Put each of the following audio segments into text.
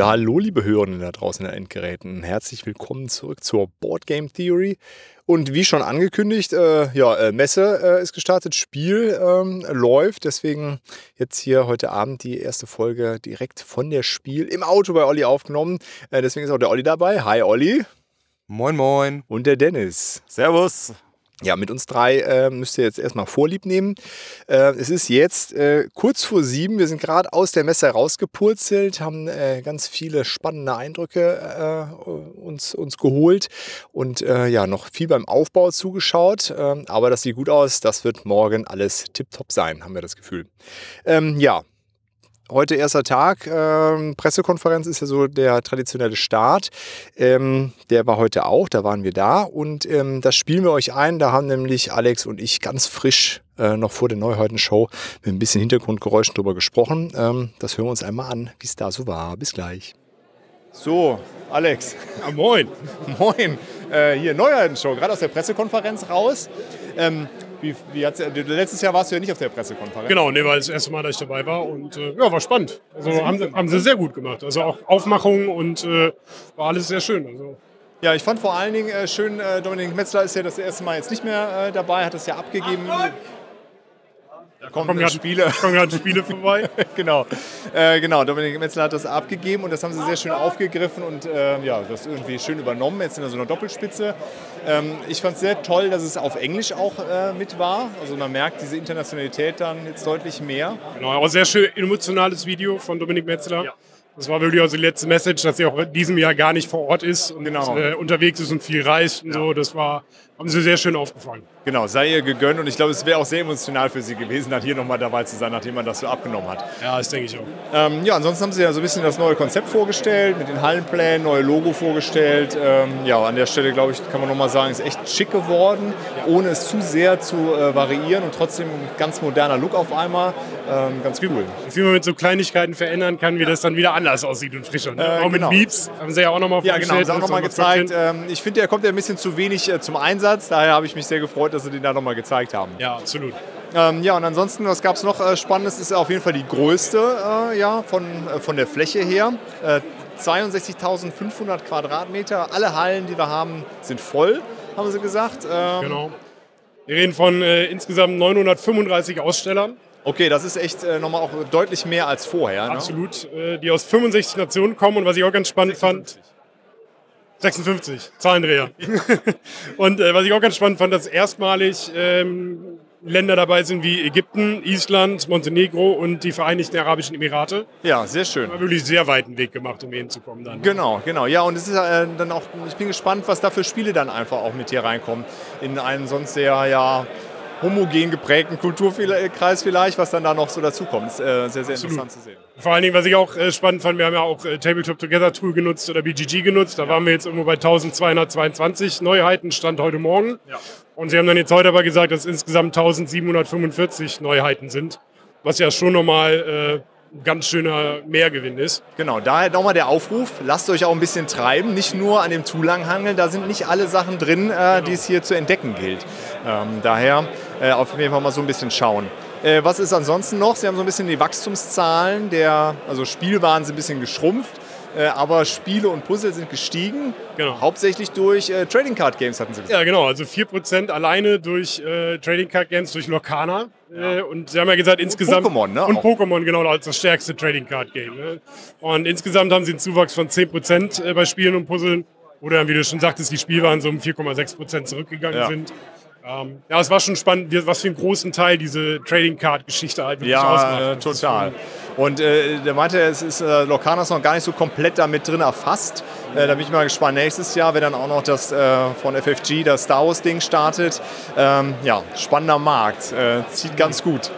Ja, hallo liebe Hörenden da draußen in den Endgeräten. Herzlich willkommen zurück zur Board Game Theory. Und wie schon angekündigt, äh, ja, äh, Messe äh, ist gestartet, Spiel ähm, läuft. Deswegen jetzt hier heute Abend die erste Folge direkt von der Spiel im Auto bei Olli aufgenommen. Äh, deswegen ist auch der Olli dabei. Hi Olli. Moin, moin. Und der Dennis. Servus. Ja, mit uns drei äh, müsst ihr jetzt erstmal Vorlieb nehmen. Äh, es ist jetzt äh, kurz vor sieben. Wir sind gerade aus der Messe rausgepurzelt, haben äh, ganz viele spannende Eindrücke äh, uns, uns geholt und äh, ja, noch viel beim Aufbau zugeschaut. Ähm, aber das sieht gut aus. Das wird morgen alles tipptopp sein, haben wir das Gefühl. Ähm, ja, heute erster Tag. Ähm, Pressekonferenz ist ja so der traditionelle Start. Ähm, der war heute auch, da waren wir da. Und ähm, das spielen wir euch ein. Da haben nämlich Alex und ich ganz frisch äh, noch vor der Neuheiten-Show mit ein bisschen Hintergrundgeräuschen drüber gesprochen. Ähm, das hören wir uns einmal an, wie es da so war. Bis gleich. So, Alex. Ja, moin. Moin. Äh, hier Neuheiten-Show, gerade aus der Pressekonferenz raus. Wie, wie hat's, letztes Jahr warst du ja nicht auf der Pressekonferenz. Genau, nee, war das erste Mal, dass ich dabei war und äh, ja, war spannend. Also haben, sie- haben sie sehr gut gemacht. Also auch Aufmachung und äh, war alles sehr schön. Also, Ja, ich fand vor allen Dingen äh, schön, äh, Dominik Metzler ist ja das erste Mal jetzt nicht mehr äh, dabei, hat es ja abgegeben. Da kommen kommen gerade Spiele. kommen gerade Spiele vorbei. genau. Äh, genau, Dominik Metzler hat das abgegeben und das haben sie sehr schön aufgegriffen und äh, ja, das irgendwie schön übernommen, jetzt in so einer Doppelspitze. Ähm, ich fand es sehr toll, dass es auf Englisch auch äh, mit war. Also man merkt diese Internationalität dann jetzt deutlich mehr. Genau, aber sehr schön emotionales Video von Dominik Metzler. Das war wirklich also die letzte Message, dass sie auch in diesem Jahr gar nicht vor Ort ist und Genau. äh, unterwegs ist und viel reist und so. Das war, haben sie sehr schön aufgefangen. Genau, sei ihr gegönnt und ich glaube, es wäre auch sehr emotional für sie gewesen, dann hier nochmal dabei zu sein, nachdem man das so abgenommen hat. Ja, das denke ich auch. Ähm, ja, ansonsten haben sie ja so ein bisschen das neue Konzept vorgestellt, mit den Hallenplänen, neue Logo vorgestellt. Ähm, ja, an der Stelle, glaube ich, kann man nochmal sagen, ist echt schick geworden, ohne es zu sehr zu äh, variieren und trotzdem ein ganz moderner Look auf einmal. Ähm, ganz cool. Wie man mit so Kleinigkeiten verändern kann, wie das dann wieder anders aussieht und frischer. Ne? Äh, auch mit genau. Beeps haben sie ja auch nochmal Ja, genau, haben sie auch nochmal auch gezeigt. Ähm, ich finde, der kommt ja ein bisschen zu wenig äh, zum Einsatz, daher habe ich mich sehr gefreut, dass sie den da nochmal gezeigt haben. Ja, absolut. Ähm, ja, und ansonsten, was gab es noch äh, Spannendes? Ist auf jeden Fall die größte äh, ja, von, äh, von der Fläche her. Äh, 62.500 Quadratmeter. Alle Hallen, die wir haben, sind voll, haben sie gesagt. Ähm, Genau. Wir reden von äh, insgesamt 935 Ausstellern, Okay, das ist echt äh, nochmal auch deutlich mehr als vorher. Ne? absolut, äh, die aus 65 Nationen kommen. Und was ich auch ganz spannend fand, 56, Zahlendreher. und äh, was ich auch ganz spannend fand, dass erstmalig ähm, Länder dabei sind wie Ägypten, Island, Montenegro und die Vereinigten Arabischen Emirate. Ja, sehr schön. War wirklich sehr weiten Weg gemacht, um hier hinzukommen dann. Genau, genau. Ja, und es ist äh, dann auch, ich bin gespannt, was da für Spiele dann einfach auch mit hier reinkommen. In einen sonst sehr, ja, homogen geprägten Kulturkreis vielleicht, was dann da noch so dazukommt. Ist äh, sehr, sehr interessant zu sehen. Vor allen Dingen, was ich auch äh, spannend fand, wir haben ja auch äh, Tabletop Together Tool genutzt oder BGG genutzt. Da waren wir jetzt irgendwo bei 1222 Neuheiten, Stand heute Morgen. Und sie haben dann jetzt heute aber gesagt, dass es insgesamt 1745 Neuheiten sind. Was ja schon nochmal äh, ein ganz schöner Mehrgewinn ist. Genau, daher nochmal der Aufruf, lasst euch auch ein bisschen treiben, nicht nur an dem Zulang hangeln, da sind nicht alle Sachen drin, äh, die es hier zu entdecken gilt. Ähm, daher äh, auf jeden Fall mal so ein bisschen schauen. Äh, was ist ansonsten noch? Sie haben so ein bisschen die Wachstumszahlen, der, also Spielwaren sind ein bisschen geschrumpft, aber Spiele und Puzzle sind gestiegen, Genau. hauptsächlich durch äh, Trading Card Games, hatten sie gesagt. Ja, genau. Also 4% alleine durch äh, Trading Card Games, durch Lorcana. Äh, und sie haben ja gesagt, insgesamt. Pokémon, ne, Und auch. Pokémon, genau, als das stärkste Trading Card Game. Ne? Und insgesamt haben sie einen Zuwachs von 10% äh, bei Spielen und Puzzeln. Oder wie du schon sagtest, die Spielwaren so um 4,6% zurückgegangen Ja. sind. Ähm, ja, es war schon spannend, was für einen großen Teil diese Trading Card Geschichte halt wirklich Ja, ausmacht. äh, Das ist total. Und äh, der meinte, es ist äh, Lorcanas noch gar nicht so komplett damit drin erfasst. Äh, da bin ich mal gespannt. Nächstes Jahr, wenn dann auch noch das äh, von FFG, das Star Wars Ding startet. Ähm, ja, spannender Markt. Äh, zieht ganz gut.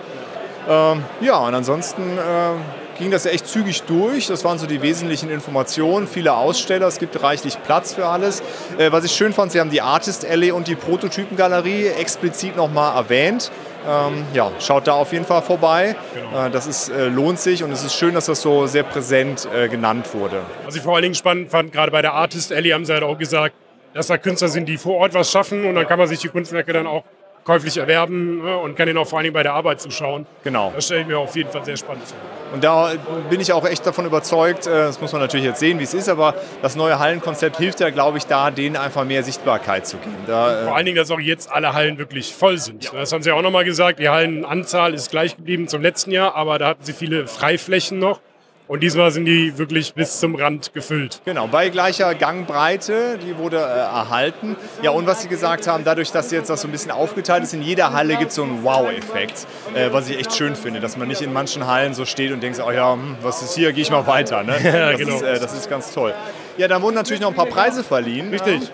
Ähm, ja, und ansonsten äh, ging das echt zügig durch. Das waren so die wesentlichen Informationen. Viele Aussteller, es gibt reichlich Platz für alles. Äh, was ich schön fand, sie haben die Artist Alley und die Prototypengalerie explizit nochmal erwähnt. Ähm, ja, schaut da auf jeden Fall vorbei. Genau. Äh, das ist, äh, lohnt sich und es ist schön, dass das so sehr präsent äh, genannt wurde. Was ich vor allen Dingen spannend fand, gerade bei der Artist Alley haben sie halt auch gesagt, dass da Künstler sind, die vor Ort was schaffen und dann kann man sich die Kunstwerke dann auch käuflich erwerben ne, und kann ihn auch vor allen Dingen bei der Arbeit zuschauen. Genau. Das stelle ich mir auf jeden Fall sehr spannend vor. Und da bin ich auch echt davon überzeugt, äh, das muss man natürlich jetzt sehen, wie es ist, aber das neue Hallenkonzept hilft ja, glaube ich, da, denen einfach mehr Sichtbarkeit zu geben. Da, vor allen Dingen, dass auch jetzt alle Hallen wirklich voll sind. Ja. Das haben Sie auch nochmal gesagt, die Hallenanzahl ist gleich geblieben zum letzten Jahr, aber da hatten Sie viele Freiflächen noch. Und diesmal sind die wirklich bis zum Rand gefüllt. Genau, bei gleicher Gangbreite, die wurde äh, erhalten. Ja, und was Sie gesagt haben, dadurch, dass jetzt das so ein bisschen aufgeteilt ist, in jeder Halle gibt es so einen Wow-Effekt, äh, was ich echt schön finde, dass man nicht in manchen Hallen so steht und denkt, oh ja, hm, was ist hier, gehe ich mal weiter. Ne? ja, das, genau. ist, äh, das ist ganz toll. Ja, da wurden natürlich noch ein paar Preise verliehen. Richtig.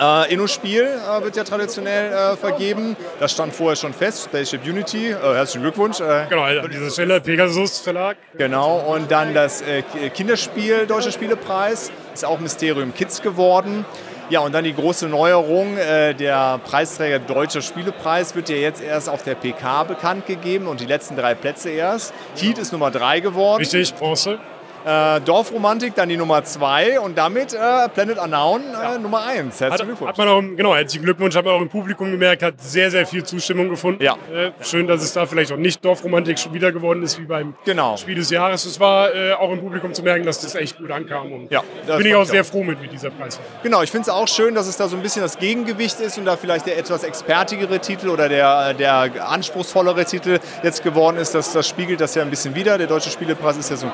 Äh, Inno-Spiel äh, wird ja traditionell äh, vergeben. Das stand vorher schon fest, Spaceship Unity. Äh, herzlichen Glückwunsch. Äh. genau, an dieser Stelle Pegasus Verlag. Genau, und dann das äh, Kinderspiel, Deutscher Spielepreis, ist auch Mysterium Kids geworden. Ja, und dann die große Neuerung, der Preisträger Deutscher Spielepreis wird ja jetzt erst auf der PK bekannt gegeben und die letzten drei Plätze erst. Heat ist Nummer drei geworden. Richtig, Bronze. Äh, Dorfromantik dann die Nummer 2 und damit äh, Planet Unknown äh, ja. Nummer 1. Herzlichen Glückwunsch. Hat man auch, genau, herzlichen Glückwunsch. Hat man auch im Publikum gemerkt, hat sehr, sehr viel Zustimmung gefunden. Ja. Äh, schön, dass es da vielleicht auch nicht Dorfromantik schon wieder geworden ist wie beim genau. Spiel des Jahres. Es war äh, auch im Publikum zu merken, dass das echt gut ankam. Und ja, bin ich auch sehr froh mit, mit dieser Preis. Genau, ich finde es auch schön, dass es da so ein bisschen das Gegengewicht ist und da vielleicht der etwas expertigere Titel oder der, der anspruchsvollere Titel jetzt geworden ist. Das, das spiegelt das ja ein bisschen wieder. Der Deutsche Spielepreis ist ja so ein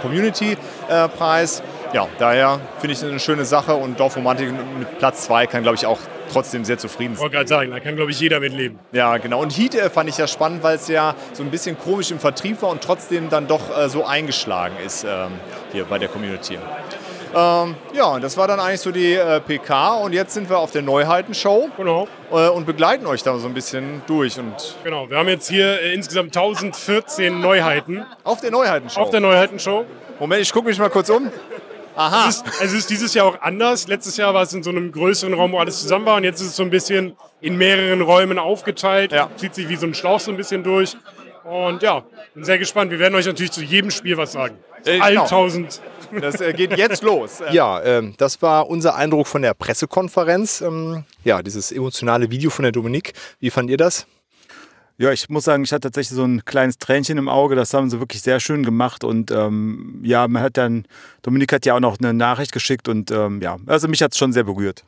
Community-Preis ja, daher finde ich es eine schöne Sache und Dorfromantik mit Platz 2 kann, glaube ich, auch trotzdem sehr zufrieden sein. Ich wollte gerade sagen, da kann, glaube ich, jeder mit leben. Ja, genau. Und Heat äh, fand ich ja spannend, weil es ja so ein bisschen komisch im Vertrieb war und trotzdem dann doch äh, so eingeschlagen ist ähm, hier bei der Community. Ähm, ja, das war dann eigentlich so die äh, PK und jetzt sind wir auf der Neuheitenshow genau. äh, und begleiten euch da so ein bisschen durch. Und genau, wir haben jetzt hier äh, insgesamt 1014 Neuheiten. Auf der Neuheitenshow? Auf der Neuheitenshow. Moment, ich gucke mich mal kurz um. Aha. Es ist, es ist dieses Jahr auch anders. Letztes Jahr war es in so einem größeren Raum, wo alles zusammen war. Und jetzt ist es so ein bisschen in mehreren Räumen aufgeteilt. Ja. Zieht sich wie so ein Schlauch so ein bisschen durch. Und ja, bin sehr gespannt. Wir werden euch natürlich zu jedem Spiel was sagen. Äh, allen genau. 1000. Das äh, geht jetzt los. Ja, ähm, das war unser Eindruck von der Pressekonferenz. Ähm, ja, dieses emotionale Video von der Dominik. Wie fand ihr das? Ja, ich muss sagen, ich hatte tatsächlich so ein kleines Tränchen im Auge. Das haben sie wirklich sehr schön gemacht. Und ähm, ja, man hat dann, Dominik hat ja auch noch eine Nachricht geschickt und ähm, ja, also mich hat es schon sehr berührt.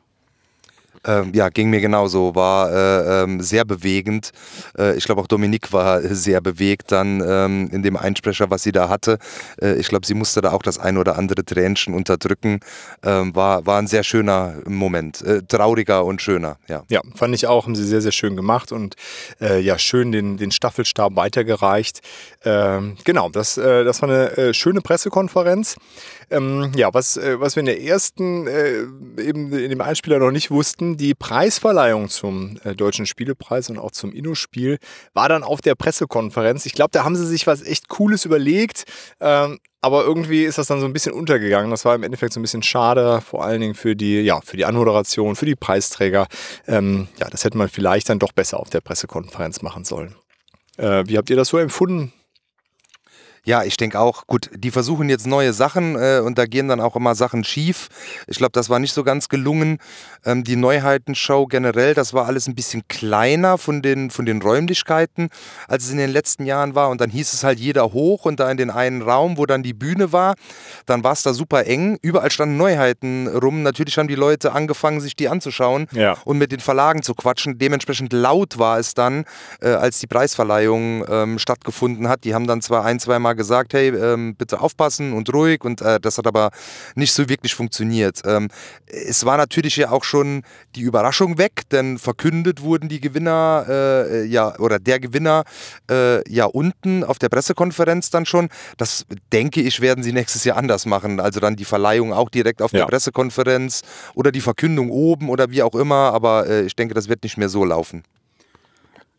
Ähm, ja, ging mir genauso. War äh, ähm, sehr bewegend. Äh, ich glaube auch Dominik war sehr bewegt dann ähm, in dem Einsprecher, was sie da hatte. Äh, ich glaube, sie musste da auch das ein oder andere Tränchen unterdrücken. Ähm, war, war ein sehr schöner Moment. Äh, trauriger und schöner, ja. Ja, fand ich auch. Haben sie sehr, sehr schön gemacht und äh, ja, schön den, den Staffelstab weitergereicht. Ähm, genau, das, äh, das war eine schöne Pressekonferenz. Ähm, ja, was, äh, was wir in der ersten, äh, eben in dem Einspieler noch nicht wussten, die Preisverleihung zum äh, Deutschen Spielepreis und auch zum Inno-Spiel war dann auf der Pressekonferenz. Ich glaube, da haben sie sich was echt Cooles überlegt. Ähm, aber irgendwie ist das dann so ein bisschen untergegangen. Das war im Endeffekt so ein bisschen schade, vor allen Dingen für die, ja, für die Anmoderation, für die Preisträger. Ähm, ja, das hätte man vielleicht dann doch besser auf der Pressekonferenz machen sollen. Äh, wie habt ihr das so empfunden? Ja, ich denke auch, gut, die versuchen jetzt neue Sachen äh, und da gehen dann auch immer Sachen schief. Ich glaube, das war nicht so ganz gelungen. Ähm, die Neuheitenshow generell, das war alles ein bisschen kleiner von den, von den Räumlichkeiten, als es in den letzten Jahren war. Und dann hieß es halt jeder hoch und da in den einen Raum, wo dann die Bühne war, dann war es da super eng. Überall standen Neuheiten rum. Natürlich haben die Leute angefangen, sich die anzuschauen ja. und mit den Verlagen zu quatschen. Dementsprechend laut war es dann, äh, als die Preisverleihung ähm, stattgefunden hat. Die haben dann zwar ein, zwei Mal gesagt, hey, ähm, bitte aufpassen und ruhig und äh, das hat aber nicht so wirklich funktioniert. Ähm, es war natürlich ja auch schon die Überraschung weg, denn verkündet wurden die Gewinner, äh, ja, oder der Gewinner äh, ja unten auf der Pressekonferenz dann schon. Das denke ich, werden sie nächstes Jahr anders machen. Also dann die Verleihung auch direkt auf ja. der Pressekonferenz oder die Verkündung oben oder wie auch immer, aber äh, ich denke, das wird nicht mehr so laufen.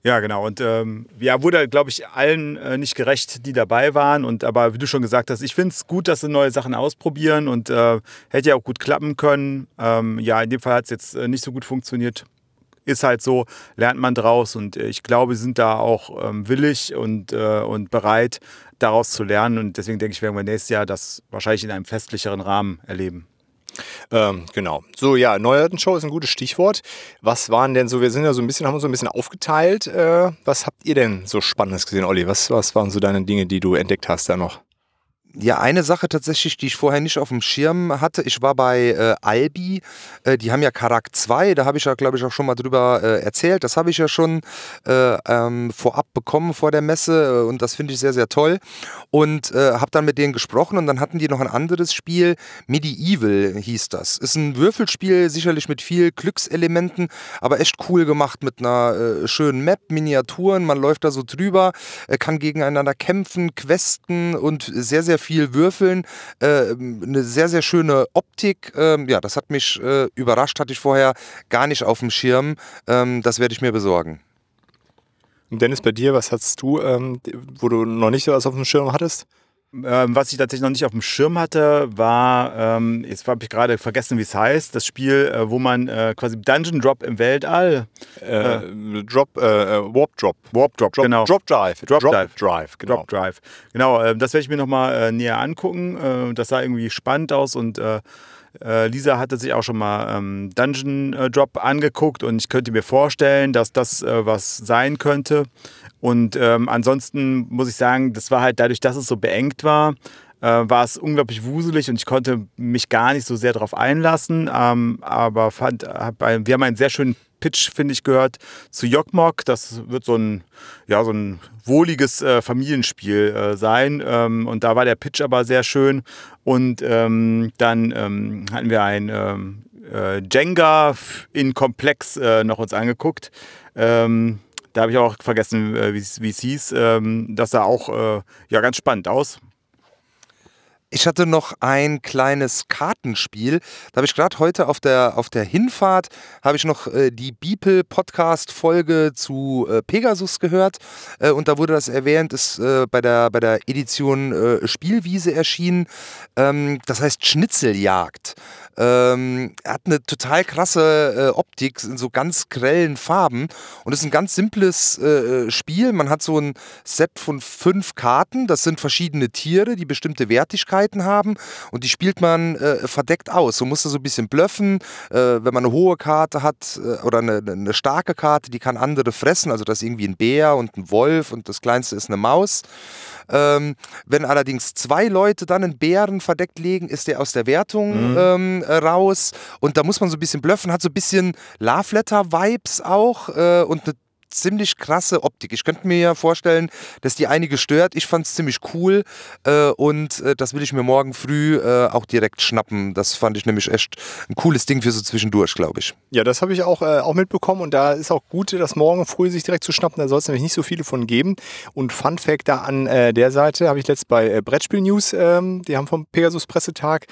Ja, genau. Und ähm, ja, wurde, glaube ich, allen äh, nicht gerecht, die dabei waren. Und aber wie du schon gesagt hast, ich finde es gut, dass sie neue Sachen ausprobieren und äh, hätte ja auch gut klappen können. Ähm, ja, in dem Fall hat es jetzt äh, nicht so gut funktioniert. ist halt so, lernt man draus und äh, ich glaube, sie sind da auch ähm, willig und, äh, und bereit, daraus zu lernen und deswegen denke ich, werden wir nächstes Jahr das wahrscheinlich in einem festlicheren Rahmen erleben. Ähm, genau. So, ja, Neuheitenshow ist ein gutes Stichwort. Was waren denn so, wir sind ja so ein bisschen, haben uns so ein bisschen aufgeteilt. Äh, was habt ihr denn so Spannendes gesehen, Olli? Was, was waren so deine Dinge, die du entdeckt hast da noch? Ja, eine Sache tatsächlich, die ich vorher nicht auf dem Schirm hatte. Ich war bei äh, Albi, äh, die haben ja Karak 2, da habe ich ja, glaube ich, auch schon mal drüber äh, erzählt. Das habe ich ja schon äh, ähm, vorab bekommen vor der Messe äh, und das finde ich sehr, sehr toll. Und äh, habe dann mit denen gesprochen und dann hatten die noch ein anderes Spiel, Medieval hieß das. Ist ein Würfelspiel, sicherlich mit viel Glückselementen, aber echt cool gemacht mit einer schönen Map, Miniaturen, man läuft da so drüber, kann gegeneinander kämpfen, questen und sehr, sehr viel Würfeln, äh, eine sehr, sehr schöne Optik. Ähm, ja, das hat mich äh, überrascht, hatte ich vorher gar nicht auf dem Schirm. Ähm, das werde ich mir besorgen. Und Dennis, bei dir, was hast du, ähm, wo du noch nicht so was auf dem Schirm hattest? Ähm, was ich tatsächlich noch nicht auf dem Schirm hatte, war, ähm, jetzt habe ich gerade vergessen, wie es heißt, das Spiel, äh, wo man äh, quasi Dungeon Drop im Weltall. Äh, äh Drop, äh, äh, Warp Drop. Warp Drop, Drop genau. Drop Drive. Drop, Drop Drive. Drive, genau. Drop Drive. Genau, das werde ich mir nochmal näher angucken. das sah irgendwie spannend aus und Lisa hatte sich auch schon mal ähm, Dungeon Drop angeguckt und ich könnte mir vorstellen, dass das was sein könnte. Und ähm, ansonsten muss ich sagen, das war halt dadurch, dass es so beengt war, äh, war es unglaublich wuselig und ich konnte mich gar nicht so sehr darauf einlassen. Ähm, aber fand, hab ein, wir haben einen sehr schönen Pitch, finde ich, gehört zu Jokmok. Das wird so ein, ja, so ein wohliges äh, Familienspiel äh, sein. Ähm, und da war der Pitch aber sehr schön. Und ähm, dann ähm, hatten wir ein ähm, äh, Jenga in Komplex äh, noch uns angeguckt. Ähm, da habe ich auch vergessen, äh, wie es hieß. Ähm, das sah auch äh, ja, ganz spannend aus. Ich hatte noch ein kleines Kartenspiel. Da habe ich gerade heute auf der, auf der Hinfahrt habe ich noch äh, die Beeple Podcast Folge zu äh, Pegasus gehört äh, und da wurde das erwähnt, ist äh, bei der bei der Edition äh, Spielwiese erschienen. Ähm, das heißt Schnitzeljagd. Ähm, hat eine total krasse äh, Optik in so ganz grellen Farben und ist ein ganz simples Spiel. Man hat so ein Set von fünf Karten. Das sind verschiedene Tiere, die bestimmte Wertigkeiten haben und die spielt man äh, verdeckt aus. So muss er so ein bisschen bluffen. Äh, wenn man eine hohe Karte hat äh, oder eine, eine, starke Karte, die kann andere fressen. Also das ist irgendwie ein Bär und ein Wolf und das kleinste ist eine Maus. Ähm, wenn allerdings zwei Leute dann einen Bären verdeckt legen, ist der aus der Wertung mhm. ähm, raus. Und da muss man so ein bisschen bluffen, hat so ein bisschen Love Letter Vibes auch äh, und eine ziemlich krasse Optik. Ich könnte mir ja vorstellen, dass die einige stört. Ich fand es ziemlich cool äh, und äh, das will ich mir morgen früh äh, auch direkt schnappen. Das fand ich nämlich echt ein cooles Ding für so zwischendurch, glaube ich. Ja, das habe ich auch, äh, auch mitbekommen und da ist auch gut, das morgen früh sich direkt zu schnappen. Da soll es nämlich nicht so viele von geben. Und Fun Fact da an äh, der Seite habe ich letzt bei äh, Brettspiel News, ähm, die haben vom Pegasus Pressetag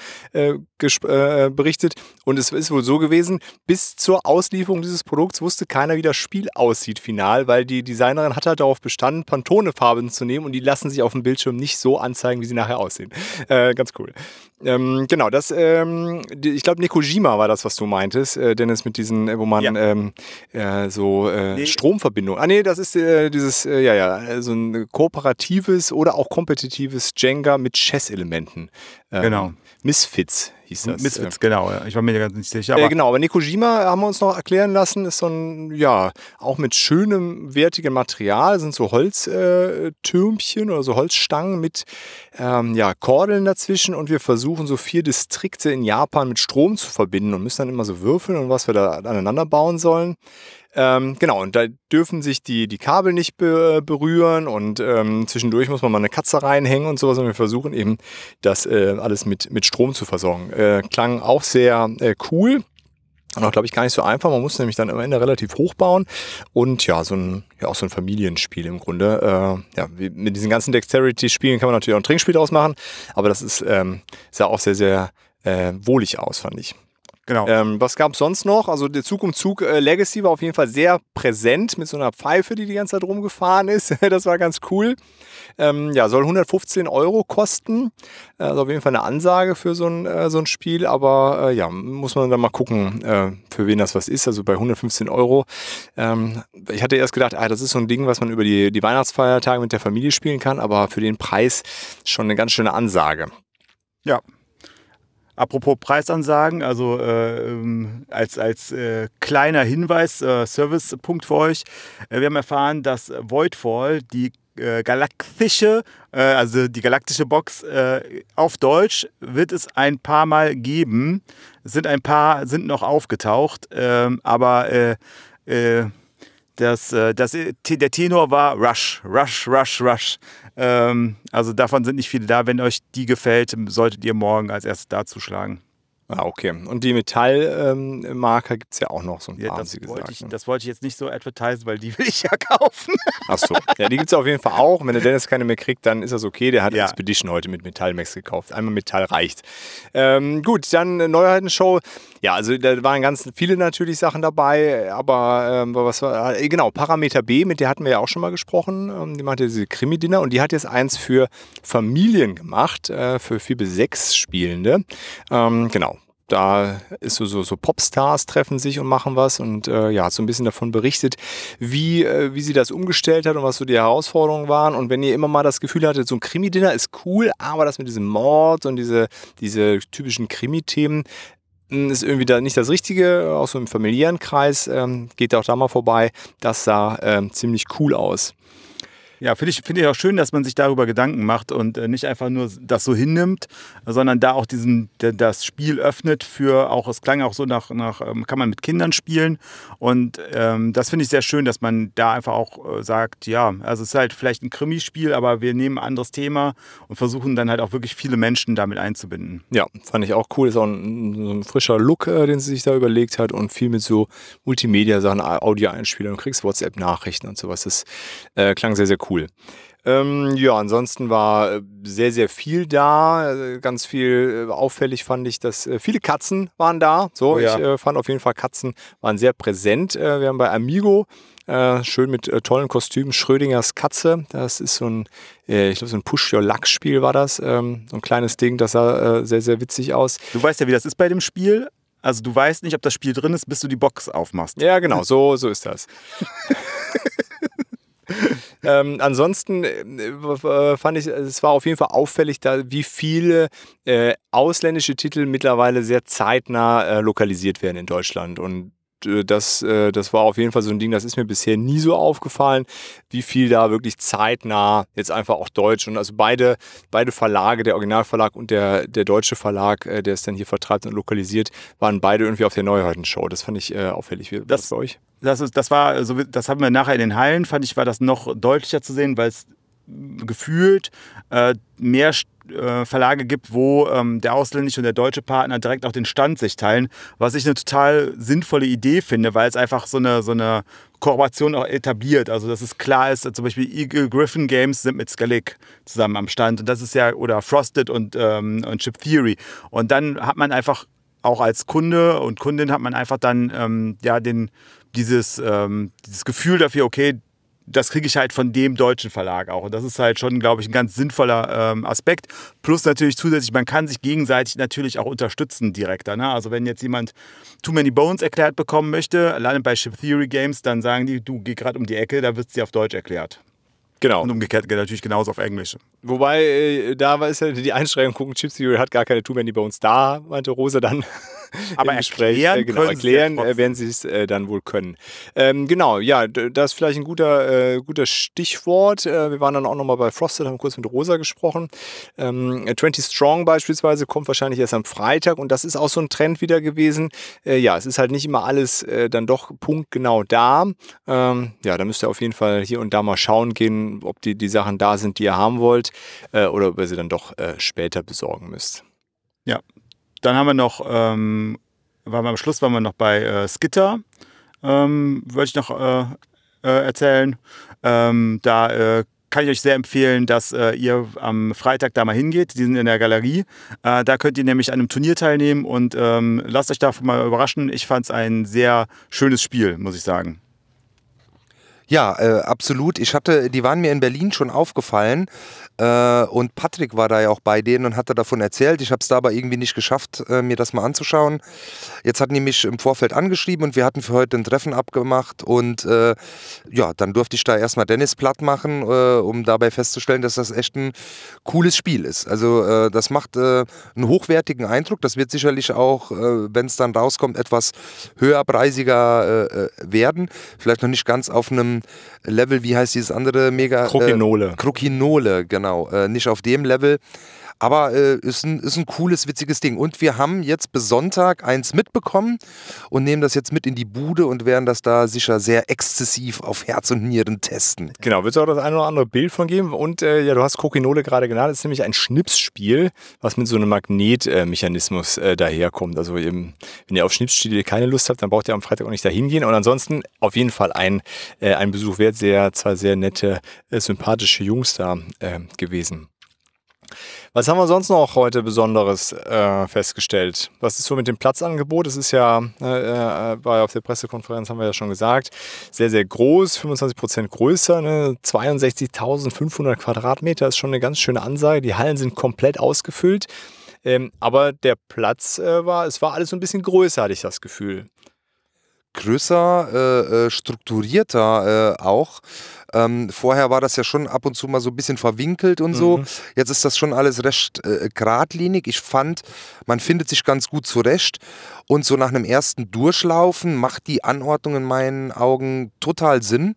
berichtet und es ist wohl so gewesen, bis zur Auslieferung dieses Produkts wusste keiner, wie das Spiel aussieht final, weil die Designerin hat halt darauf bestanden, Pantone-Farben zu nehmen und die lassen sich auf dem Bildschirm nicht so anzeigen, wie sie nachher aussehen. Äh, ganz cool. Ähm, genau, das, ähm, die, ich glaube, Nekojima war das, was du meintest, äh, Dennis, mit diesen, äh, wo man ja. ähm, äh, so äh, nee. Stromverbindung. Ah, nee, das ist äh, dieses, äh, ja, ja, so ein kooperatives oder auch kompetitives Jenga mit Chess-Elementen. Ähm, genau. Misfits hieß das. Misfits, äh, genau. Ich war mir ganz nicht sicher. Aber äh, genau, aber Nekojima haben wir uns noch erklären lassen, ist so ein, ja, auch mit schönem, wertigem Material, sind so Holztürmchen äh, oder so Holzstangen mit ähm, ja, Kordeln dazwischen und wir versuchen so vier Distrikte in Japan mit Strom zu verbinden und müssen dann immer so würfeln und was wir da aneinander bauen sollen. Ähm, genau, und da dürfen sich die, die Kabel nicht be berühren und ähm, zwischendurch muss man mal eine Katze reinhängen und sowas. Und wir versuchen eben, das äh, alles mit, mit Strom zu versorgen. Äh, klang auch sehr äh, cool. Und auch, glaube ich, gar nicht so einfach. Man muss nämlich dann am Ende relativ hoch bauen. Und ja, so ein, ja, auch so ein Familienspiel im Grunde. Äh, ja, mit diesen ganzen Dexterity-Spielen kann man natürlich auch ein Trinkspiel draus machen. Aber das ist, ähm, sah auch sehr, sehr äh, wohlig aus, fand ich. Genau. Ähm, was gab es sonst noch? Also der Zug um Zug äh, Legacy war auf jeden Fall sehr präsent mit so einer Pfeife, die die ganze Zeit rumgefahren ist. das war ganz cool. Ähm, ja, soll 115 Euro kosten. Also auf jeden Fall eine Ansage für so ein, äh, so ein Spiel, aber äh, ja, muss man dann mal gucken, äh, für wen das was ist. Also bei 115 Euro. Ähm, ich hatte erst gedacht, ah, das ist so ein Ding, was man über die, die Weihnachtsfeiertage mit der Familie spielen kann, aber für den Preis schon eine ganz schöne Ansage. Ja. Apropos Preisansagen, also äh, ähm, als, als äh, kleiner Hinweis, äh, Servicepunkt für euch. Äh, wir haben erfahren, dass Voidfall, die äh, galaktische, äh, also die galaktische Box äh, auf Deutsch, wird es ein paar Mal geben. Es sind ein paar, sind noch aufgetaucht, ähm, aber äh, äh, das, äh, das, der Tenor war Rush, Rush, Rush, Rush. Ähm, also davon sind nicht viele da. Wenn euch die gefällt, solltet ihr morgen als erstes da zuschlagen. Ah, okay. Und die Metallmarker gibt es ja auch noch, so ein paar, Ja, das, Sie wollte gesagt. ich, ne? das wollte ich jetzt nicht so advertisen, weil die will ich ja kaufen. Ach so. Ja, die gibt es auf jeden Fall auch. Wenn der Dennis keine mehr kriegt, dann ist das okay. Der hat Ja. Expedition heute mit Metallmax gekauft. Einmal Metall reicht. Ähm, gut, dann Neuheitenshow. Ja, also da waren ganz viele natürlich Sachen dabei, aber ähm, was war, äh, genau, Parameter B, mit der hatten wir ja auch schon mal gesprochen. Ähm, die macht ja diese Krimi-Dinner und die hat jetzt eins für Familien gemacht, äh, für vier bis sechs Spielende. Ähm, genau. Da ist so, so, so Popstars treffen sich und machen was und äh, ja, hat so ein bisschen davon berichtet, wie, äh, wie sie das umgestellt hat und was so die Herausforderungen waren. Und wenn ihr immer mal das Gefühl hattet, so ein Krimi-Dinner ist cool, aber das mit diesem Mord und diese, diese typischen Krimi-Themen mh, ist irgendwie da nicht das Richtige, auch so im familiären Kreis, ähm, geht auch da mal vorbei. Das sah ähm, ziemlich cool aus. Ja, finde ich, finde ich auch schön, dass man sich darüber Gedanken macht und äh, nicht einfach nur das so hinnimmt, sondern da auch diesen, das Spiel öffnet für auch, es klang auch so nach, nach ähm, kann man mit Kindern spielen. Und ähm, das finde ich sehr schön, dass man da einfach auch äh, sagt, ja, also es ist halt vielleicht ein Krimispiel, aber wir nehmen ein anderes Thema und versuchen dann halt auch wirklich viele Menschen damit einzubinden. Ja, fand ich auch cool. Ist auch ein, ein frischer Look, äh, den sie sich da überlegt hat und viel mit so Multimedia-Sachen, Audio-Einspielern, kriegst WhatsApp-Nachrichten und sowas. Das äh, klang sehr, sehr cool. Ähm, ja, ansonsten war äh, sehr, sehr viel da. Äh, Ganz viel äh, auffällig fand ich, dass äh, viele Katzen waren da. So, Oh ja. ich äh, fand auf jeden Fall Katzen waren sehr präsent. Wir haben bei Amigo schön mit tollen Kostümen Schrödingers Katze. Das ist so ein, ich glaube, so ein Push-Your-Luck-Spiel war das. Ähm, so ein kleines Ding, das sah sehr, sehr witzig aus. Du weißt ja, wie das ist bei dem Spiel. Also du weißt nicht, ob das Spiel drin ist, bis du die Box aufmachst. Ja, genau, so, so ist das. ähm, ansonsten äh, äh, fand ich, es war auf jeden Fall auffällig, da, wie viele äh, ausländische Titel mittlerweile sehr zeitnah äh, lokalisiert werden in Deutschland. Und das, äh, das war auf jeden Fall so ein Ding, das ist mir bisher nie so aufgefallen, wie viel da wirklich zeitnah jetzt einfach auch Deutsch und also beide, beide Verlage, der Originalverlag und der, der deutsche Verlag, äh, der es dann hier vertreibt und lokalisiert, waren beide irgendwie auf der Neuheitenshow. Das fand ich äh, auffällig. Wie Das- bei euch? Das, ist, das war, so, wie- das haben wir nachher in den Hallen, fand ich, war das noch deutlicher zu sehen, weil es gefühlt äh, mehr äh, Verlage gibt, wo ähm, der ausländische und der deutsche Partner direkt auch den Stand sich teilen, was ich eine total sinnvolle Idee finde, weil es einfach so eine, so eine Kooperation auch etabliert. Also dass es klar ist, zum Beispiel Eagle Griffin Games sind mit Skellig zusammen am Stand und das ist ja, oder Frosted und, ähm, und Chip Theory. Und dann hat man einfach auch als Kunde und Kundin hat man einfach dann ähm, ja den, dieses, ähm, dieses Gefühl dafür, okay, das kriege ich halt von dem deutschen Verlag auch. Und das ist halt schon, glaube ich, ein ganz sinnvoller ähm, Aspekt. Plus natürlich zusätzlich, man kann sich gegenseitig natürlich auch unterstützen direkter. Ne? Also wenn jetzt jemand Too Many Bones erklärt bekommen möchte, alleine bei Ship Theory Games, dann sagen die, du geh gerade um die Ecke, da wird es dir auf Deutsch erklärt. Genau. Und umgekehrt geht natürlich genauso auf Englisch. Wobei, äh, da war es ja die Einschränkung, gucken, Chips Theory hat gar keine Too Many Bones da, meinte Rosa dann Aber erklären Äh, genau, können sie ja erklären äh, werden sie es äh, dann wohl können. Ähm, genau, ja, das ist vielleicht ein guter, äh, guter Stichwort. Äh, wir waren dann auch nochmal bei Frosted, haben kurz mit Rosa gesprochen. Ähm, 20 Strong beispielsweise kommt wahrscheinlich erst am Freitag und das ist auch so ein Trend wieder gewesen. Äh, ja, es ist halt nicht immer alles äh, dann doch punktgenau da. Ähm, ja, da müsst ihr auf jeden Fall hier und da mal schauen gehen, ob die, die Sachen da sind, die ihr haben wollt äh, oder ob ihr sie dann doch äh, später besorgen müsst. Dann haben wir noch, ähm, waren wir am Schluss waren wir noch bei äh, Skitter, ähm, wollte ich noch äh, äh, erzählen. Ähm, da äh, kann ich euch sehr empfehlen, dass äh, ihr am Freitag da mal hingeht. Die sind in der Galerie. Äh, da könnt ihr nämlich an einem Turnier teilnehmen und ähm, lasst euch davon mal überraschen. Ich fand es ein sehr schönes Spiel, muss ich sagen. Ja, äh, absolut. Ich hatte, die waren mir in Berlin schon aufgefallen äh, und Patrick war da ja auch bei denen und hatte davon erzählt. Ich habe es da aber irgendwie nicht geschafft, äh, mir das mal anzuschauen. Jetzt hatten die mich im Vorfeld angeschrieben und wir hatten für heute ein Treffen abgemacht und äh, ja, dann durfte ich da erstmal Dennis platt machen, äh, um dabei festzustellen, dass das echt ein cooles Spiel ist. Also äh, das macht einen hochwertigen Eindruck. Das wird sicherlich auch, wenn es dann rauskommt, etwas höherpreisiger werden. Vielleicht noch nicht ganz auf einem Level, wie heißt dieses andere Mega? Krokinole. Äh, Krokinole, genau. Äh, nicht auf dem Level. Aber äh, ist, ein, ist ein cooles, witziges Ding. Und wir haben jetzt bis Sonntag eins mitbekommen und nehmen das jetzt mit in die Bude und werden das da sicher sehr exzessiv auf Herz und Nieren testen. Genau, wird es auch das eine oder andere Bild von geben. Und äh, ja, du hast Kokinole gerade genannt. Das ist nämlich ein Schnipsspiel, was mit so einem Magnetmechanismus äh, daherkommt. Also eben, wenn ihr auf Schnipsspiele keine Lust habt, dann braucht ihr am Freitag auch nicht dahin gehen. Und ansonsten auf jeden Fall ein, äh, ein Besuch wert. Sehr, zwei sehr nette, äh, sympathische Jungs da äh, gewesen. Was haben wir sonst noch heute Besonderes äh, festgestellt? Was ist so mit dem Platzangebot? Es ist ja, äh, äh war auf der Pressekonferenz, haben wir ja schon gesagt, sehr, sehr groß, 25 Prozent größer, ne? 62.500 Quadratmeter ist schon eine ganz schöne Ansage. Die Hallen sind komplett ausgefüllt. Ähm, aber der Platz äh, war, es war alles so ein bisschen größer, hatte ich das Gefühl. Größer, äh, äh, strukturierter auch. Ähm, vorher war das ja schon ab und zu mal so ein bisschen verwinkelt und so. Mhm. Jetzt ist das schon alles recht äh, geradlinig. Ich fand, man findet sich ganz gut zurecht. Und so nach einem ersten Durchlaufen macht die Anordnung in meinen Augen total Sinn.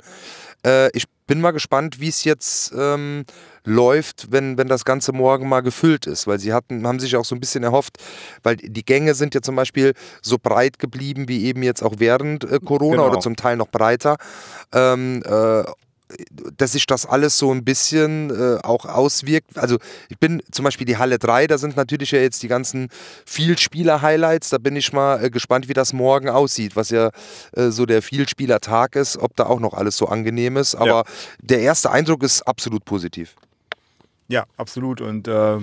Äh, ich bin mal gespannt, wie es jetzt ähm, läuft, wenn, wenn das Ganze morgen mal gefüllt ist. Weil sie hatten, haben sich auch so ein bisschen erhofft, weil die Gänge sind ja zum Beispiel so breit geblieben wie eben jetzt auch während äh, Corona genau. oder zum Teil noch breiter. Ähm, äh, dass sich das alles so ein bisschen äh, auch auswirkt. Also ich bin zum Beispiel die Halle 3, da sind natürlich ja jetzt die ganzen Vielspieler-Highlights. Da bin ich mal äh, gespannt, wie das morgen aussieht, was ja äh, so der Vielspieler-Tag ist, ob da auch noch alles so angenehm ist. Aber ja. der erste Eindruck ist absolut positiv. Ja, absolut. Und äh,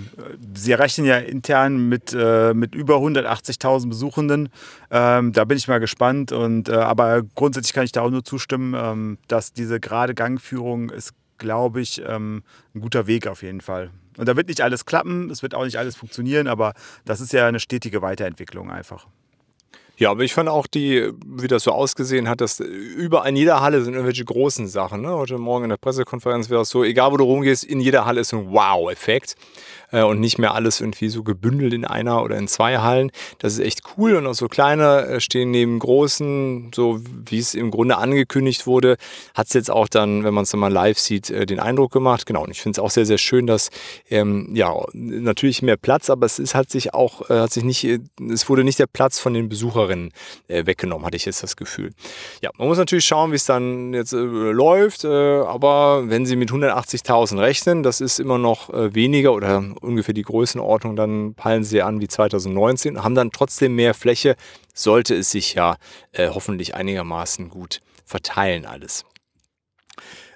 sie rechnen ja intern mit, äh, mit über 180.000 Besuchenden. Ähm, da bin ich mal gespannt. Und, äh, aber grundsätzlich kann ich da auch nur zustimmen, ähm, dass diese gerade Gangführung ist, glaube ich, ähm, ein guter Weg auf jeden Fall. Und da wird nicht alles klappen, es wird auch nicht alles funktionieren, aber das ist ja eine stetige Weiterentwicklung einfach. Ja, aber ich fand auch die, wie das so ausgesehen hat, dass überall in jeder Halle sind irgendwelche großen Sachen. Ne? Heute Morgen in der Pressekonferenz wäre es so, egal wo du rumgehst, in jeder Halle ist ein Wow-Effekt äh, und nicht mehr alles irgendwie so gebündelt in einer oder in zwei Hallen. Das ist echt cool und auch so kleine äh, stehen neben großen, so wie es im Grunde angekündigt wurde, hat es jetzt auch dann, wenn man es dann mal live sieht, äh, den Eindruck gemacht. Genau, und ich finde es auch sehr, sehr schön, dass ähm, ja, natürlich mehr Platz, aber es ist, hat sich auch, hat sich nicht, es wurde nicht der Platz von den Besucherinnen äh, weggenommen, hatte ich jetzt das Gefühl. Ja, man muss natürlich schauen, wie es dann jetzt läuft, aber wenn Sie mit 180.000 rechnen, das ist immer noch weniger oder ungefähr die Größenordnung, dann peilen sie an wie 2019, haben dann trotzdem mehr Fläche, sollte es sich ja äh, hoffentlich einigermaßen gut verteilen alles.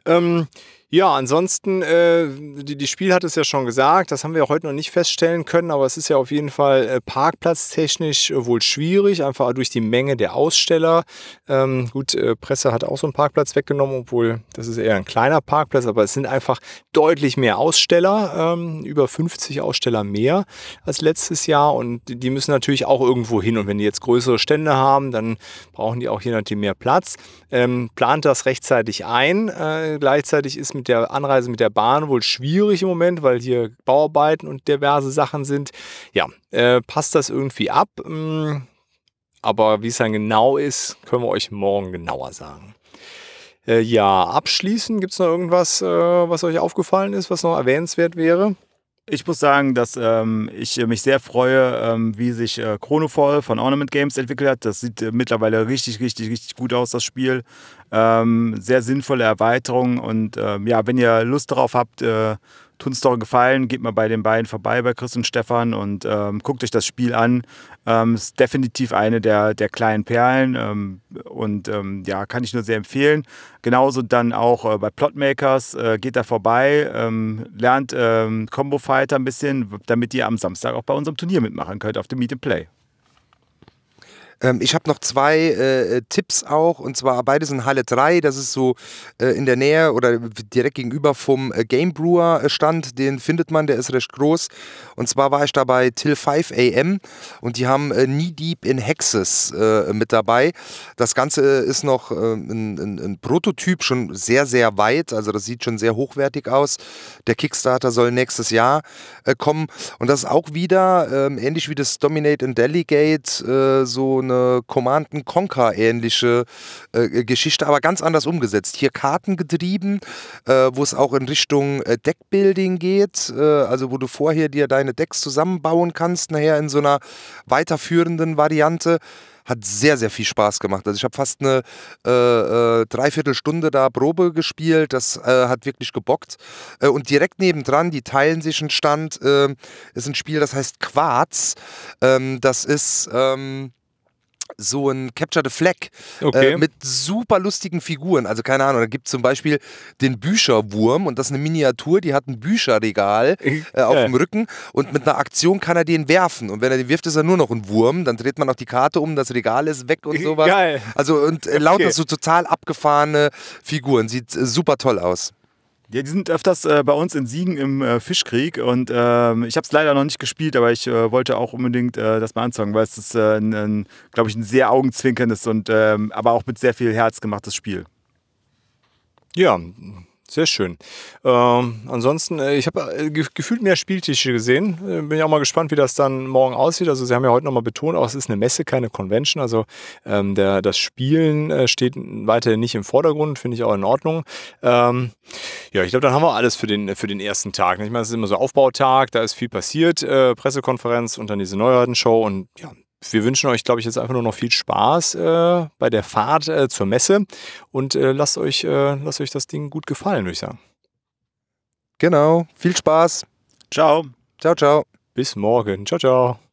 Ähm, ja, ansonsten, äh, die, die Spiel hat es ja schon gesagt, das haben wir heute noch nicht feststellen können, aber es ist ja auf jeden Fall äh, parkplatztechnisch äh, wohl schwierig, einfach durch die Menge der Aussteller. Ähm, gut, äh, Presse hat auch so einen Parkplatz weggenommen, obwohl das ist eher ein kleiner Parkplatz, aber es sind einfach deutlich mehr Aussteller, ähm, über 50 Aussteller mehr als letztes Jahr und die müssen natürlich auch irgendwo hin und wenn die jetzt größere Stände haben, dann brauchen die auch hier natürlich mehr Platz. Ähm, plant das rechtzeitig ein. Äh, gleichzeitig ist mit mit der Anreise mit der Bahn wohl schwierig im Moment, weil hier Bauarbeiten und diverse Sachen sind. Ja, äh, passt das irgendwie ab. Hm, aber wie es dann genau ist, können wir euch morgen genauer sagen. Äh, ja, abschließend gibt es noch irgendwas, äh, was euch aufgefallen ist, was noch erwähnenswert wäre? Ich muss sagen, dass ähm, ich mich sehr freue, ähm, wie sich äh, Chronofall von Ornament Games entwickelt hat. Das sieht äh, mittlerweile richtig, richtig, richtig gut aus, das Spiel. Ähm, sehr sinnvolle Erweiterung und ähm, ja, wenn ihr Lust darauf habt, äh, tut uns doch gefallen, geht mal bei den beiden vorbei, bei Chris und Stefan und ähm, guckt euch das Spiel an. Ähm, ist definitiv eine der, der kleinen Perlen ähm, und ähm, ja, kann ich nur sehr empfehlen. Genauso dann auch äh, bei Plotmakers, äh, geht da vorbei, ähm, lernt ähm, Combo Fighter ein bisschen, damit ihr am Samstag auch bei unserem Turnier mitmachen könnt auf dem Meet and Play. Ähm, ich habe noch zwei äh, Tipps auch, und zwar beide sind Halle 3, das ist so äh, in der Nähe oder direkt gegenüber vom äh, Game Brewer äh, Stand, den findet man, der ist recht groß. Und zwar war ich da bei Till 5 AM und die haben äh, Knee Deep in Hexes äh, mit dabei. Das Ganze ist noch ein, ein, ein, Prototyp, schon sehr, sehr weit, also das sieht schon sehr hochwertig aus. Der Kickstarter soll nächstes Jahr kommen und das ist auch wieder, ähm, ähnlich wie das Dominate and Delegate, so eine eine Command Conquer ähnliche äh, Geschichte, aber ganz anders umgesetzt. Hier kartengetrieben, äh, wo es auch in Richtung äh, Deckbuilding geht, äh, also wo du vorher dir deine Decks zusammenbauen kannst, nachher in so einer weiterführenden Variante hat sehr, sehr viel Spaß gemacht. Also ich habe fast eine äh, äh, Dreiviertelstunde da Probe gespielt. Das äh, hat wirklich gebockt. Äh, und direkt nebendran, die teilen sich einen Stand, äh, ist ein Spiel, das heißt Quarz. Ähm, das ist... Ähm, so ein Capture the Flag äh, okay. äh, mit super lustigen Figuren. Also keine Ahnung, da gibt es zum Beispiel den Bücherwurm und das ist eine Miniatur, die hat ein Bücherregal äh, auf ja. dem Rücken und mit einer Aktion kann er den werfen. Und wenn er den wirft, ist er nur noch ein Wurm. Dann dreht man auch die Karte um, das Regal ist weg und sowas. Geil. Also und äh, lauter okay. so total abgefahrene Figuren. Sieht äh, super toll aus. Ja, die sind öfters äh, bei uns in Siegen im äh, Fischkrieg und äh, ich habe es leider noch nicht gespielt, aber ich äh, wollte auch unbedingt äh, das mal anzocken, weil es ist, äh, glaube ich, ein sehr augenzwinkerndes und ähm, aber auch mit sehr viel Herz gemachtes Spiel. Ja, sehr schön. Ähm, ansonsten, äh, ich habe äh, gefühlt mehr Spieltische gesehen. Äh, bin ja auch mal gespannt, wie das dann morgen aussieht. Also Sie haben ja heute nochmal betont, auch es ist eine Messe, keine Convention. Also ähm, der, das Spielen äh, steht weiterhin nicht im Vordergrund, finde ich auch in Ordnung. Ähm, ja, ich glaube, dann haben wir alles für den, für den ersten Tag. Ich meine, es ist immer so Aufbautag, da ist viel passiert, äh, Pressekonferenz und dann diese Neuheitenshow und ja, wir wünschen euch, glaube ich, jetzt einfach nur noch viel Spaß äh, bei der Fahrt äh, zur Messe und äh, lasst, euch, äh, lasst euch das Ding gut gefallen, würde ich sagen. Genau, viel Spaß. Ciao. Ciao, ciao. Bis morgen. Ciao, ciao.